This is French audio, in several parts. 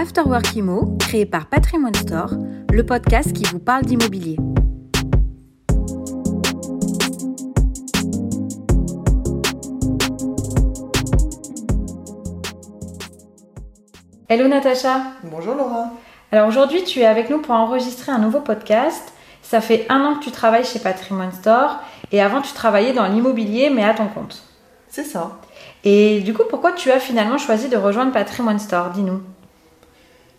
Afterwork Imo, créé par Patrimoine Store, le podcast qui vous parle d'immobilier. Hello Natacha. Bonjour Laura. Alors aujourd'hui, tu es avec nous pour enregistrer un nouveau podcast. Ça fait un an que tu travailles chez Patrimoine Store et avant tu travaillais dans l'immobilier mais à ton compte. C'est ça. Et du coup, pourquoi tu as finalement choisi de rejoindre Patrimoine Store? Dis-nous.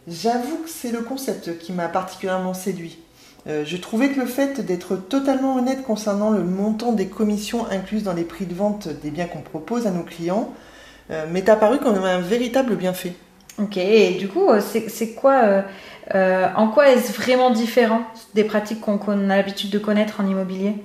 J'avoue que c'est le concept qui m'a particulièrement séduit. Euh, je trouvais que le fait d'être totalement honnête concernant le montant des commissions incluses dans les prix de vente des biens qu'on propose à nos clients euh, m'est apparu comme un véritable bienfait. Ok, et du coup, euh, c'est quoi, en quoi est-ce vraiment différent des pratiques qu'on a l'habitude de connaître en immobilier?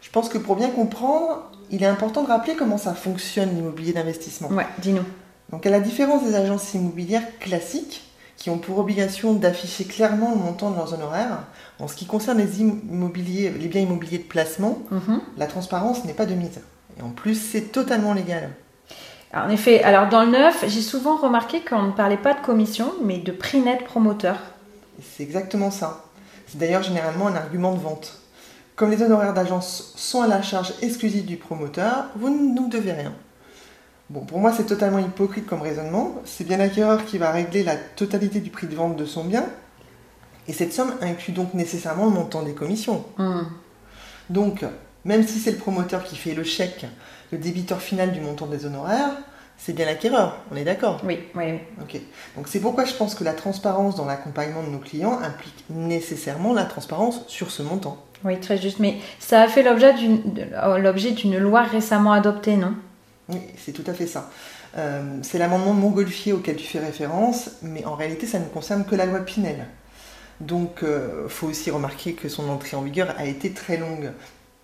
Je pense que pour bien comprendre, il est important de rappeler comment ça fonctionne l'immobilier d'investissement. Ouais, dis-nous. Donc à la différence des agences immobilières classiques, qui ont pour obligation d'afficher clairement le montant de leurs honoraires, en ce qui concerne les, immobiliers, les biens immobiliers de placement, Mhm. la transparence n'est pas de mise. Et en plus, c'est totalement légal. Alors, En effet, alors dans le neuf, j'ai souvent remarqué qu'on ne parlait pas de commission, mais de prix net promoteur. C'est exactement ça. C'est d'ailleurs généralement un argument de vente. Comme les honoraires d'agence sont à la charge exclusive du promoteur, vous ne nous devez rien. Bon, pour moi, c'est totalement hypocrite comme raisonnement. C'est bien l'acquéreur qui va régler la totalité du prix de vente de son bien. Et cette somme inclut donc nécessairement le montant des commissions. Hmm. Donc, même si c'est le promoteur qui fait le chèque, le débiteur final du montant des honoraires, c'est bien l'acquéreur. On est d'accord? Oui, oui. Ok. Donc c'est pourquoi je pense que la transparence dans l'accompagnement de nos clients implique nécessairement la transparence sur ce montant. Oui, très juste. Mais ça a fait l'objet d'une loi récemment adoptée, non? Oui, c'est tout à fait ça. Euh, c'est l'amendement Montgolfier auquel tu fais référence, mais en réalité ça ne concerne que la loi Pinel. Donc il faut aussi remarquer que son entrée en vigueur a été très longue.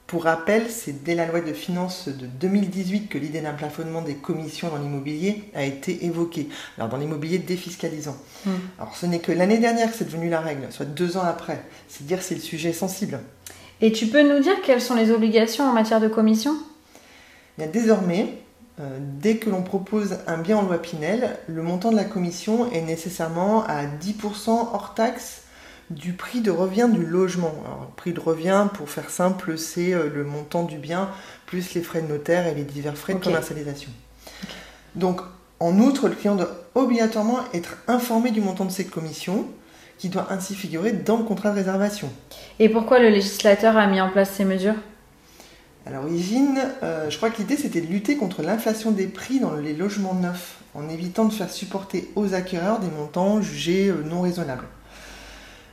Pour rappel, c'est dès la loi de finances de 2018 que l'idée d'un plafonnement des commissions dans l'immobilier a été évoquée. Alors dans l'immobilier défiscalisant. Hmm. Alors ce n'est que l'année dernière que c'est devenu la règle, soit deux ans après. C'est dire si le sujet est sensible. Et tu peux nous dire quelles sont les obligations en matière de commission Bien, désormais, euh, dès que l'on propose un bien en loi Pinel, le montant de la commission est nécessairement à 10% hors taxe du prix de revient du logement. Alors, prix de revient, pour faire simple, c'est euh, le montant du bien plus les frais de notaire et les divers frais de commercialisation. Donc, en outre, le client doit obligatoirement être informé du montant de ses commissions, qui doit ainsi figurer dans le contrat de réservation. Et pourquoi le législateur a mis en place ces mesures? À l'origine, euh, je crois que l'idée c'était de lutter contre l'inflation des prix dans les logements neufs, en évitant de faire supporter aux acquéreurs des montants jugés euh, non raisonnables.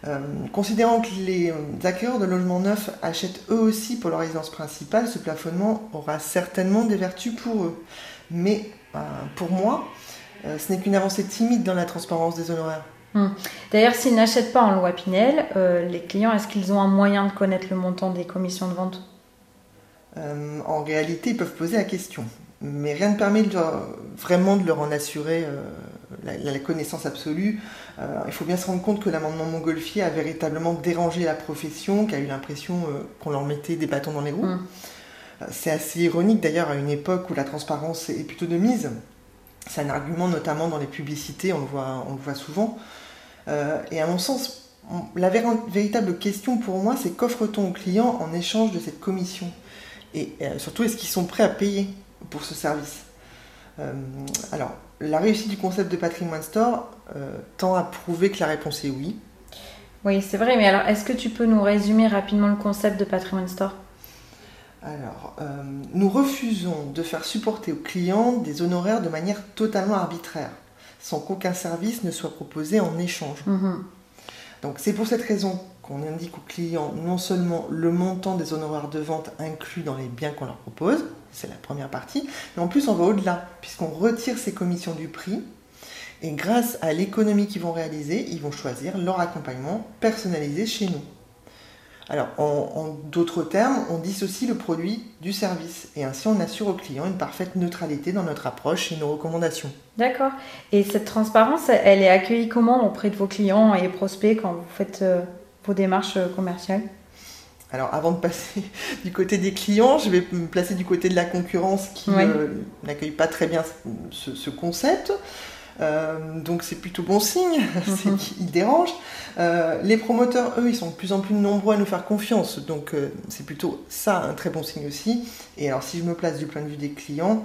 Euh, considérant que les acquéreurs de logements neufs achètent eux aussi pour leur résidence principale, ce plafonnement aura certainement des vertus pour eux. Mais pour moi, ce n'est qu'une avancée timide dans la transparence des honoraires. D'ailleurs, s'ils n'achètent pas en loi Pinel, les clients, est-ce qu'ils ont un moyen de connaître le montant des commissions de vente? Euh, en réalité, ils peuvent poser la question. Mais rien ne permet de leur- vraiment de leur en assurer euh, la, la connaissance absolue. Euh, il faut bien se rendre compte que l'amendement Montgolfier a véritablement dérangé la profession, qui a eu l'impression qu'on leur mettait des bâtons dans les roues. Euh, C'est assez ironique d'ailleurs à une époque où la transparence est plutôt de mise. C'est un argument notamment dans les publicités, on le voit, on le voit souvent. Et à mon sens, on- la vér- véritable question pour moi, c'est qu'offre-t-on aux clients en échange de cette commission? Et euh, surtout, est-ce qu'ils sont prêts à payer pour ce service Euh, Alors, la réussite du concept de Patrimoine Store euh, tend à prouver que la réponse est oui. Oui, c'est vrai, mais alors est-ce que tu peux nous résumer rapidement le concept de Patrimoine Store? Alors, euh, nous refusons de faire supporter aux clients des honoraires de manière totalement arbitraire, sans qu'aucun service ne soit proposé en échange. Mhm. Donc c'est pour cette raison qu'on indique aux clients non seulement le montant des honoraires de vente inclus dans les biens qu'on leur propose, c'est la première partie, mais en plus on va au-delà, puisqu'on retire ces commissions du prix, et grâce à l'économie qu'ils vont réaliser, ils vont choisir leur accompagnement personnalisé chez nous. Alors, en, d'autres termes, on dissocie le produit du service, et ainsi on assure aux clients une parfaite neutralité dans notre approche et nos recommandations. D'accord. Et cette transparence, elle est accueillie comment auprès de vos clients et prospects quand vous faites euh, vos démarches euh, commerciales Alors, avant de passer du côté des clients, je vais me placer du côté de la concurrence qui euh, n'accueille pas très bien ce, ce concept. donc c'est plutôt bon signe, c'est Mhm. qu'ils dérangent. Euh, les promoteurs, eux, ils sont de plus en plus nombreux à nous faire confiance, donc euh, c'est plutôt ça un très bon signe aussi. Et alors si je me place du point de vue des clients,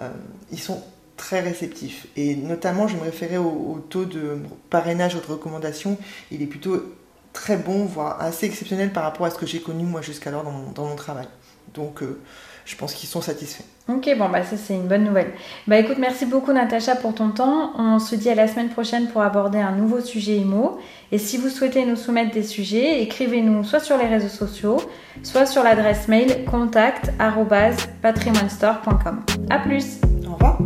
euh, ils sont très réceptifs. Et notamment, je me référais au, au taux de parrainage ou de recommandation, il est plutôt très bon, voire assez exceptionnel par rapport à ce que j'ai connu moi jusqu'alors dans mon, dans mon travail. Donc euh, je pense qu'ils sont satisfaits. Ok, bon, bah ça c'est une bonne nouvelle. Bah écoute, merci beaucoup Natacha pour ton temps. On se dit à la semaine prochaine pour aborder un nouveau sujet IMO. Et si vous souhaitez nous soumettre des sujets, écrivez-nous soit sur les réseaux sociaux, soit sur l'adresse mail contact@patrimonestore.com. À plus. Au revoir